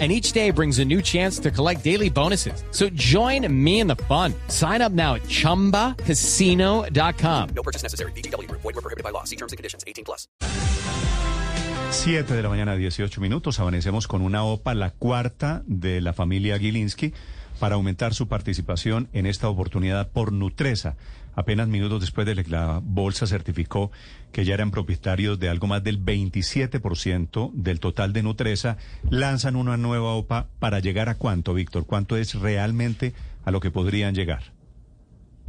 And each day brings a new chance to collect daily bonuses. So join me in the fun. Sign up now at ChumbaCasino.com. No purchase necessary. BGW. Void were prohibited by law. See terms and conditions. 18 plus. 7 de la mañana, 18 minutos. Amanecemos con una OPA, la cuarta de la familia Gilinski, para aumentar su participación en esta oportunidad por Nutresa. Apenas minutos después de que la bolsa certificó que ya eran propietarios de algo más del 27% del total de Nutresa, lanzan una nueva OPA para llegar a cuánto, Víctor, cuánto es realmente a lo que podrían llegar.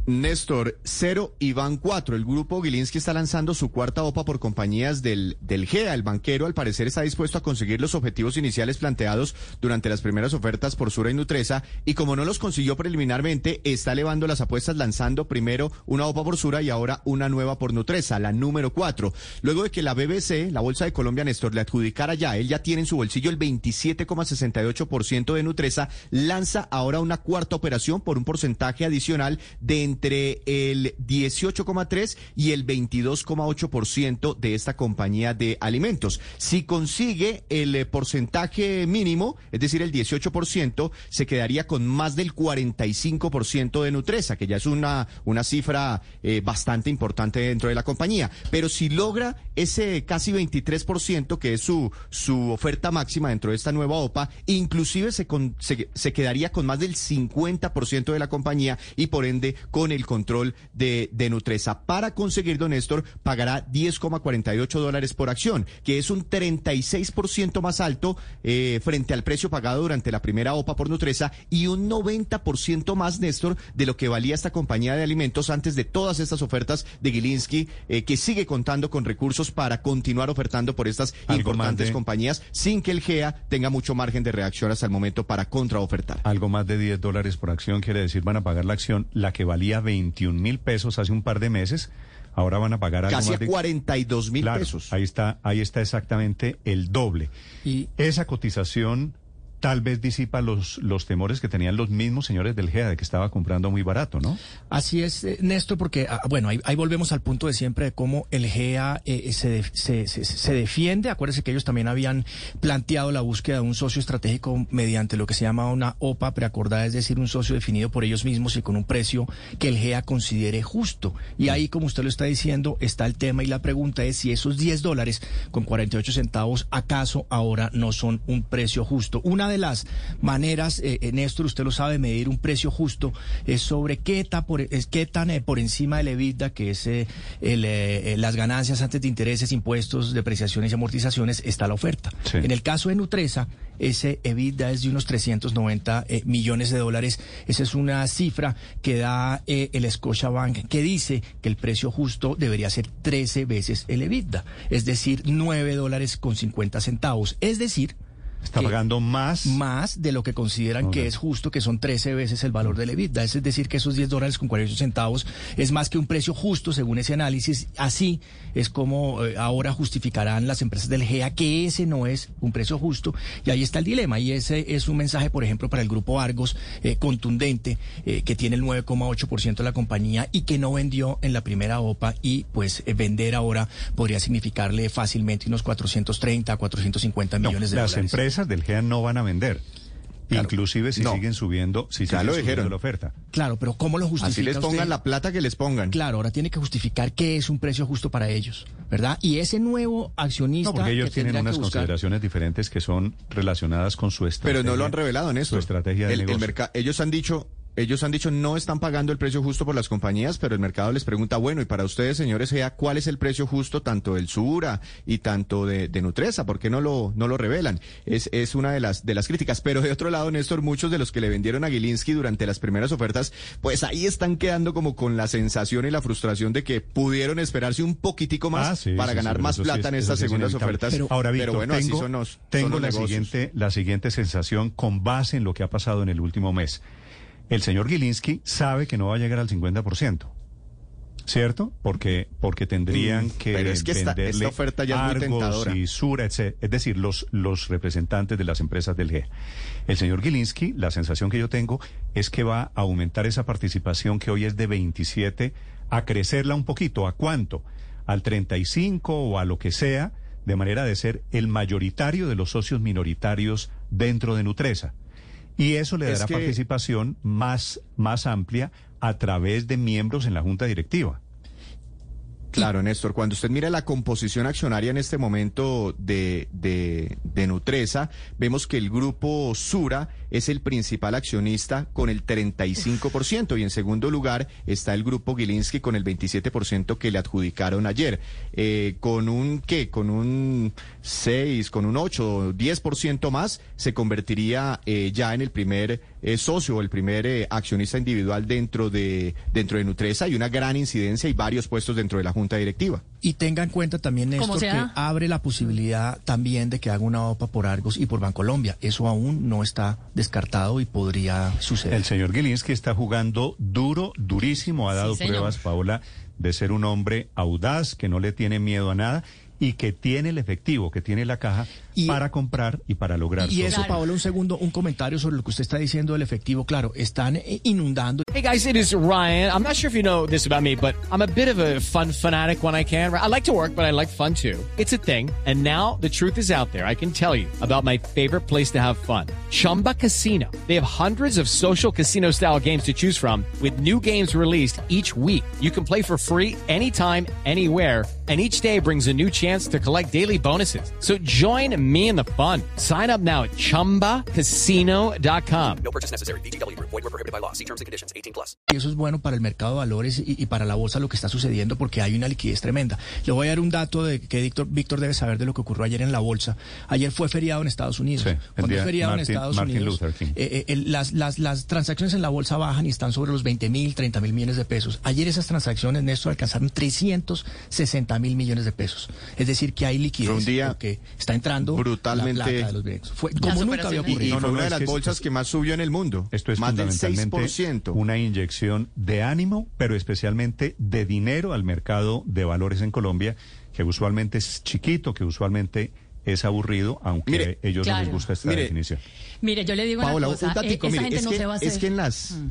Néstor, 0 y van 4. El grupo Gilinski está lanzando su cuarta OPA por compañías del, del GEA. El banquero, al parecer, está dispuesto a conseguir los objetivos iniciales planteados durante las primeras ofertas por Sura y Nutresa. Y como no los consiguió preliminarmente, está elevando las apuestas lanzando primero una OPA por Sura y ahora una nueva por Nutresa, la número 4. Luego de que la BBC, la Bolsa de Colombia, Néstor, le adjudicara ya, él ya tiene en su bolsillo el 27,68% de Nutresa, lanza ahora una cuarta operación por un porcentaje adicional de entre el 18,3 y el 22,8% de esta compañía de alimentos. Si consigue el eh, porcentaje mínimo, es decir, el 18%, se quedaría con más del 45% de Nutresa, que ya es una, una cifra eh, bastante importante dentro de la compañía. Pero si logra ese casi 23%, que es su, su oferta máxima dentro de esta nueva OPA, inclusive se, con, se, se quedaría con más del 50% de la compañía y por ende con el control de, de Nutresa. Para conseguir, don Néstor, pagará 10,48 dólares por acción, que es un 36% más alto eh, frente al precio pagado durante la primera OPA por Nutresa y un 90% más, Néstor, de lo que valía esta compañía de alimentos antes de todas estas ofertas de Gilinski, eh, que sigue contando con recursos para continuar ofertando por estas Algo importantes de- compañías sin que el GEA tenga mucho margen de reacción hasta el momento para contraofertar. Algo más de 10 dólares por acción quiere decir van a pagar la acción, la que valía 21 mil pesos hace un par de meses, ahora van a pagar algo Casi más de 42 mil Claro, pesos. Ahí está, ahí está exactamente el doble. Y Esa cotización tal vez disipa los, los temores que tenían los mismos señores del GEA de que estaba comprando muy barato, ¿no? así es, eh, Néstor, porque, ah, bueno, ahí, volvemos al punto de siempre de cómo el GEA eh, se, def- se, se- se defiende. Acuérdense que ellos también habían planteado la búsqueda de un socio estratégico mediante lo que se llama una OPA preacordada, es decir, un socio definido por ellos mismos y con un precio que el GEA considere justo. Y ahí, como usted lo está diciendo, está el tema y la pregunta es si esos 10 dólares con 48 centavos, ¿acaso ahora no son un precio justo? Una de las maneras, eh, eh, Néstor, usted lo sabe, medir un precio justo es sobre qué, ta por, es, qué tan eh, por encima del EBITDA, que es eh, el, las ganancias antes de intereses, impuestos, depreciaciones y amortizaciones, está la oferta. Sí. En el caso de Nutresa, ese EBITDA es de unos 390 eh, millones de dólares. Esa es una cifra que da el Scotiabank, que dice que el precio justo debería ser 13 veces el EBITDA, es decir, 9 dólares con 50 centavos. Es decir, Está que pagando más. más de lo que consideran que es justo, que son 13 veces el valor del EBITDA. Es decir, que esos 10 dólares con 48 centavos es más que un precio justo según ese análisis. Así es como eh, ahora justificarán las empresas del GEA que ese no es un precio justo. Y ahí está el dilema. Y ese es un mensaje, por ejemplo, para el grupo Argos eh, contundente, eh, que tiene el 9,8% de la compañía y que no vendió en la primera OPA. Y pues vender ahora podría significarle fácilmente unos 430 a 450 No, millones de las dólares. empresas del GEA no van a vender. Inclusive si No. siguen subiendo, si Ya siguen lo subiendo dijeron. la oferta. Claro, pero ¿cómo lo justifica Así les pongan usted? la plata que les pongan. Claro, ahora tiene que justificar qué es un precio justo para ellos, ¿verdad? Y ese nuevo accionista No, porque ellos que tienen unas que consideraciones diferentes que son relacionadas con su estrategia. Pero no lo han revelado en eso. Su estrategia de El- negocio. ellos han dicho, ellos han dicho no están pagando el precio justo por las compañías, pero el mercado les pregunta, bueno, y para ustedes, señores, sea cuál es el precio justo tanto del Sura y tanto de, de Nutresa, ¿por qué no lo, no lo revelan? Es, es una de las, de las críticas. Pero de otro lado, Néstor, muchos de los que le vendieron a Gilinski durante las primeras ofertas, pues ahí están quedando como con la sensación y la frustración de que pudieron esperarse un poquitico más Ah, sí, para sí, ganar sí, más plata es- en estas es segundas ofertas. Pero, ahora, Víctor, bueno, así tengo, son los, son tengo los la negocios. siguiente, la siguiente sensación con base en lo que ha pasado en el último mes. El señor Gilinski sabe que no va a llegar al 50%. ¿cierto? Porque, porque tendrían Mm, que pero es que esta- oferta ya es muy tentadora. y Sura, etc. Es decir, los, los representantes de las empresas del GEA. El señor Gilinski, la sensación que yo tengo es que va a aumentar esa participación que hoy es de 27 a crecerla un poquito. ¿A cuánto? Al 35 o a lo que sea, de manera de ser el mayoritario de los socios minoritarios dentro de Nutresa. Y eso le Es dará que- participación más, más amplia a través de miembros en la junta directiva. Claro, Néstor, cuando usted mira la composición accionaria en este momento de, de, Nutresa, vemos que el grupo Sura es el principal accionista con el 35% y en segundo lugar está el grupo Gilinski con el 27% que le adjudicaron ayer. Eh, con un, ¿qué? Con un 6, con un 8, 10% más se convertiría eh, ya en el primer eh, socio el primer eh, accionista individual dentro de, dentro de Nutresa y una gran incidencia y varios puestos dentro de la junta directiva. Y tenga en cuenta también, Néstor, que abre la posibilidad también de que haga una OPA por Argos y por Bancolombia. Eso aún no está descartado y podría suceder. El señor Gilinski está jugando duro, durísimo. Ha dado pruebas, Paola, de ser un hombre audaz, que no le tiene miedo a nada y que tiene el efectivo, que tiene la caja Y- para comprar y para lograr. Y eso. Paola, un segundo, un comentario sobre lo que usted está diciendo del efectivo. Claro, están eh, inundando Hey guys, it is Ryan. I'm not sure if you know this about me, but I'm a bit of a fun fanatic when I can. I like to work, but I like fun too. It's a thing. And now the truth is out there. I can tell you about my favorite place to have fun. Chumba Casino. They have hundreds of social casino style games to choose from with new games released each week. You can play for free anytime, anywhere. And each day brings a new chance to collect daily bonuses. So join me in the fun. Sign up now at chumbacasino.com. No purchase necessary. VGW Group. Void were prohibited by law. See terms and conditions. 18 plus. Y eso es bueno para el mercado de valores y, y para la bolsa lo que está sucediendo porque hay una liquidez tremenda. Le voy a dar un dato de que Víctor, Víctor debe saber de lo que ocurrió ayer en la bolsa. Ayer fue feriado en Estados Unidos. Sí, Cuando es feriado en Martin- Estados Martin Unidos, Luther King. eh, eh, el- las, las, las transacciones en la bolsa bajan y están sobre los 20 mil, 30 mil millones de pesos. Ayer esas transacciones, Néstor, alcanzaron 360 mil millones de pesos. Es decir, que hay liquidez Fue un día porque está entrando brutalmente- la plata de los bienes. Fue como nunca había superación Y, y ocurrido. No, no, fue no, una de las que es- bolsas que más subió en el mundo. Esto es más del fundamentalmente 6%. una inyección de ánimo, pero especialmente de dinero al mercado de valores en Colombia, que usualmente es chiquito, que usualmente es aburrido, aunque Mire, a ellos no les gusta esta Mire, definición. Mire, yo le digo Paola, una cosa. un datico, eh, esa mire, gente es, no que, se va a hacer. es que en las... Mm.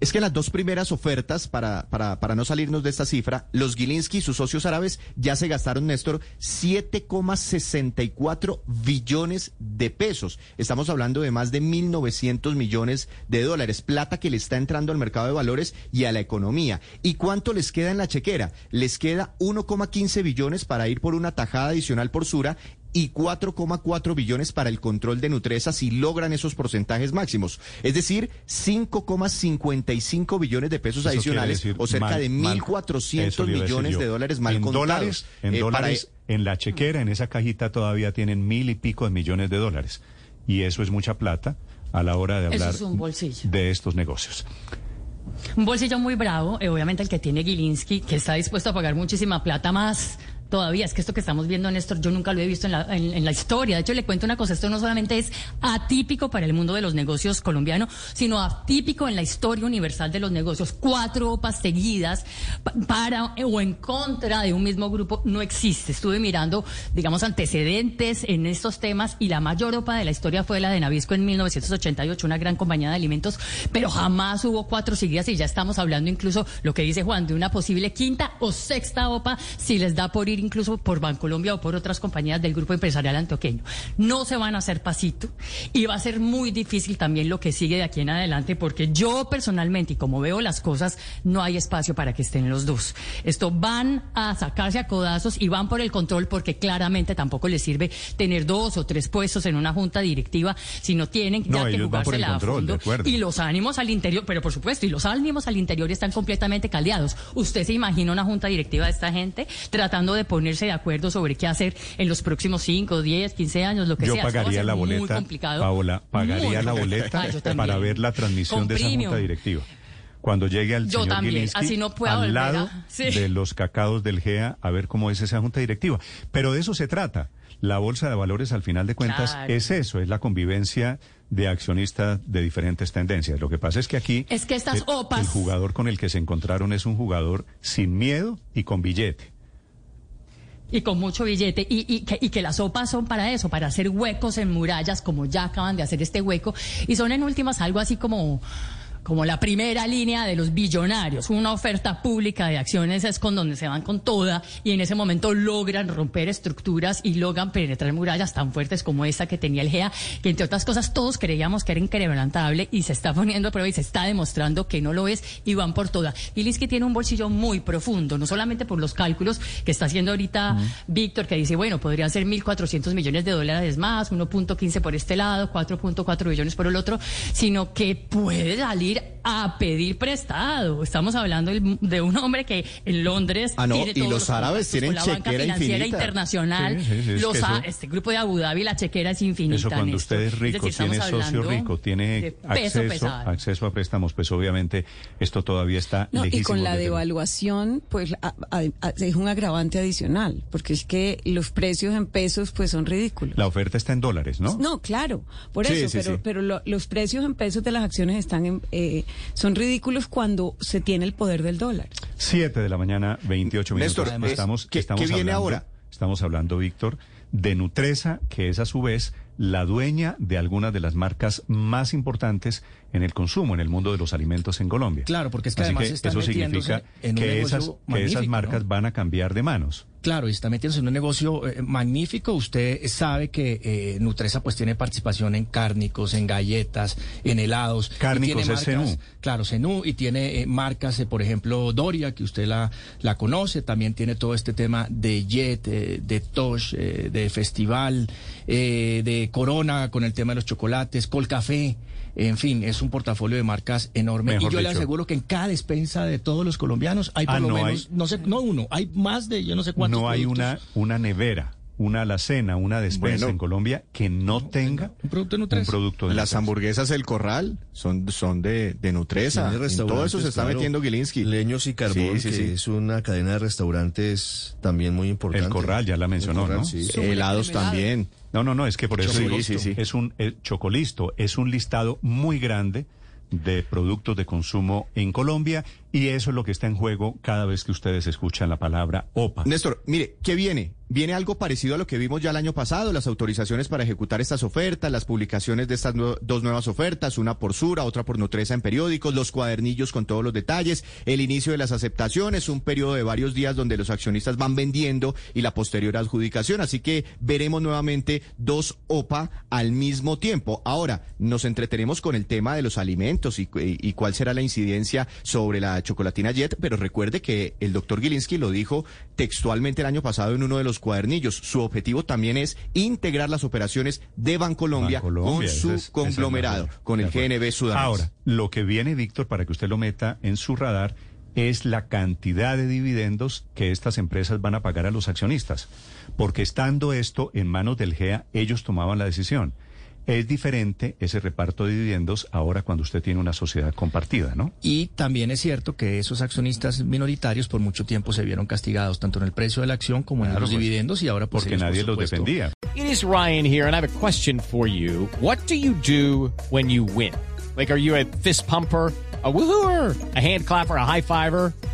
Es que en las dos primeras ofertas, para, para, para no salirnos de esta cifra, los Gilinski y sus socios árabes ya se gastaron, Néstor, 7,64 billones de pesos. Estamos hablando de más de 1.900 millones de dólares, plata que le está entrando al mercado de valores y a la economía. ¿Y cuánto les queda en la chequera? Les queda 1,15 billones para ir por una tajada adicional por Sura y 4,4 billones para el control de Nutresa si logran esos porcentajes máximos. Es decir, 5,55 billones de pesos Eso adicionales o cerca mal- de mal- 1.400 eso le iba a decir millones de dólares mal en contados. Dólares, en Eh, para- dólares, en la chequera, en esa cajita todavía tienen mil y pico de millones de dólares. Y eso es mucha plata a la hora de Eso hablar es un bolsillo. de estos negocios. Un bolsillo muy bravo, eh, obviamente el que tiene Gilinski, que está dispuesto a pagar muchísima plata más. Todavía, es que esto que estamos viendo, Néstor, yo nunca lo he visto en la, en, en la historia. De hecho, le cuento una cosa, esto no solamente es atípico para el mundo de los negocios colombiano, sino atípico en la historia universal de los negocios. Cuatro OPAs seguidas pa- para o en contra de un mismo grupo no existe. Estuve mirando, digamos, antecedentes en estos temas y la mayor OPA de la historia fue la de Navisco en 1988, una gran compañía de alimentos, pero jamás hubo cuatro seguidas y ya estamos hablando incluso, lo que dice Juan, de una posible quinta o sexta OPA si les da por ir incluso por Bancolombia o por otras compañías del grupo empresarial antioqueño. No se van a hacer pasito y va a ser muy difícil también lo que sigue de aquí en adelante porque yo personalmente y como veo las cosas no hay espacio para que estén los dos. Esto van a sacarse a codazos y van por el control porque claramente tampoco les sirve tener dos o tres puestos en una junta directiva si no tienen No, ya que jugársela a fondo y los ánimos al interior, pero por supuesto, y los ánimos al interior están completamente caldeados. ¿Usted se imagina una junta directiva de esta gente tratando de ponerse de acuerdo sobre qué hacer en los próximos 5, 10, 15 años, lo que Yo sea? A pagaría la muy boleta, complicado. Paola, pagaría Muy la boleta Ah, yo para ver la transmisión Con de esa junta directiva. cuando llegue al Yo señor también, Gilinski así no puedo al a- lado sí. de los cacaos del GEA a ver cómo es esa junta directiva. Pero de eso se trata. La bolsa de valores, al final de cuentas, Claro. es eso, es la convivencia de accionistas de diferentes tendencias. Lo que pasa es que aquí Es que estas el- OPAs- el jugador con el que se encontraron es un jugador sin miedo y con billete. Y con mucho billete. Y, y, que, y que las sopas son para eso, para hacer huecos en murallas, como ya acaban de hacer este hueco. Y son en últimas algo así como, como la primera línea de los billonarios. Una oferta pública de acciones es con donde se van con toda y en ese momento logran romper estructuras y logran penetrar murallas tan fuertes como esta que tenía el GEA, que entre otras cosas todos creíamos que era inquebrantable y se está poniendo a prueba y se está demostrando que no lo es y van por toda. Gilinski tiene un bolsillo muy profundo, no solamente por los cálculos que está haciendo ahorita Víctor, que dice, bueno, podrían ser 1.400 millones de dólares más, 1.15 por este lado, 4.4 billones por el otro, sino que puede salir ir a pedir prestado. Estamos hablando del- de un hombre que en Londres Ah, no, tiene y los árabes tienen con la banca chequera financiera infinita. internacional. Sí, sí, sí, los eso- este grupo de Abu Dhabi, la chequera es infinita. Eso cuando Néstor. usted es rico, decir, tiene socio rico, tiene acceso, pesado. acceso a préstamos, pues obviamente esto todavía está No, y con la de devaluación, pues a- a- a- es un agravante adicional, porque es que los precios en pesos pues son ridículos. La oferta está en dólares, ¿no? No, claro, por Sí, eso, sí, pero, sí. pero lo- los precios en pesos de las acciones están en, eh, son ridículos cuando se tiene el poder del dólar. 7 de la mañana, 28 minutos. Néstor, Además, es- estamos, ¿qué- estamos qué viene hablando, ahora? Estamos hablando, Víctor, de Nutresa, que es a su vez la dueña de algunas de las marcas más importantes en el consumo, en el mundo de los alimentos en Colombia. Claro, porque es que Así además están eso significa en un que esas, que esas magnífico, marcas ¿no? van a cambiar de manos. Claro, y está metiéndose en un negocio eh, magnífico. Usted sabe que eh, Nutresa pues tiene participación en cárnicos, en galletas, en helados. Cárnicos es Zenú. Claro, Zenú y tiene eh, marcas, eh, por ejemplo, Doria, que usted la, la conoce. También tiene todo este tema de Jet, eh, de Tosh, eh, de Festival, eh, de Corona con el tema de los chocolates, Colcafé. En fin, es un portafolio de marcas enorme. Mejor y yo le aseguro que en cada despensa de todos los colombianos hay por Ah, lo no menos, hay- no sé, no uno, hay más de yo no sé cuántos No hay productos. una, una nevera, una alacena, una despensa Bueno. en Colombia que no tenga Un producto de Nutresa. producto de Las Nutresa. hamburguesas El Corral son, son de, de Nutresa. En todo eso se está claro. metiendo Gilinski. Leños y Carbón, Sí, sí, que sí. es una cadena de restaurantes también muy importante. El Corral, ya la mencionó, Corral, ¿no? sí. Helados también. No, no, no, es que por eso digo, Chocolisto. Sí, sí. es un eh, chocolisto, es un listado muy grande de productos de consumo en Colombia y eso es lo que está en juego cada vez que ustedes escuchan la palabra OPA. Néstor, mire, ¿qué viene? Viene algo parecido a lo que vimos ya el año pasado, las autorizaciones para ejecutar estas ofertas, las publicaciones de estas dos nuevas ofertas, una por Sura, otra por Nutresa en periódicos, los cuadernillos con todos los detalles, el inicio de las aceptaciones, un periodo de varios días donde los accionistas van vendiendo y la posterior adjudicación. Así que veremos nuevamente dos OPA al mismo tiempo. Ahora, nos entretenemos con el tema de los alimentos y, y- y cuál será la incidencia sobre la chocolatina Jet, pero recuerde que el doctor Gilinski lo dijo textualmente el año pasado en uno de los cuadernillos. Su objetivo también es integrar las operaciones de Bancolombia, Bancolombia, con su es- ese es conglomerado, con el. GNB Sudanés. Ahora, lo que viene, Víctor, para que usted lo meta en su radar, es la cantidad de dividendos que estas empresas van a pagar a los accionistas. Porque estando esto en manos del GEA, ellos tomaban la decisión. Es diferente ese reparto de dividendos ahora cuando usted tiene una sociedad compartida, ¿no? Y también es cierto que esos accionistas minoritarios por mucho tiempo se vieron castigados tanto en el precio de la acción como en Claro, los pues, dividendos y ahora pues Porque ellos, por nadie los supuesto, defendía. It is Ryan here, and I have a question for you. What do you do when you win? Like, are you a fist pumper? A woohooer, a hand clapper, a high fiver.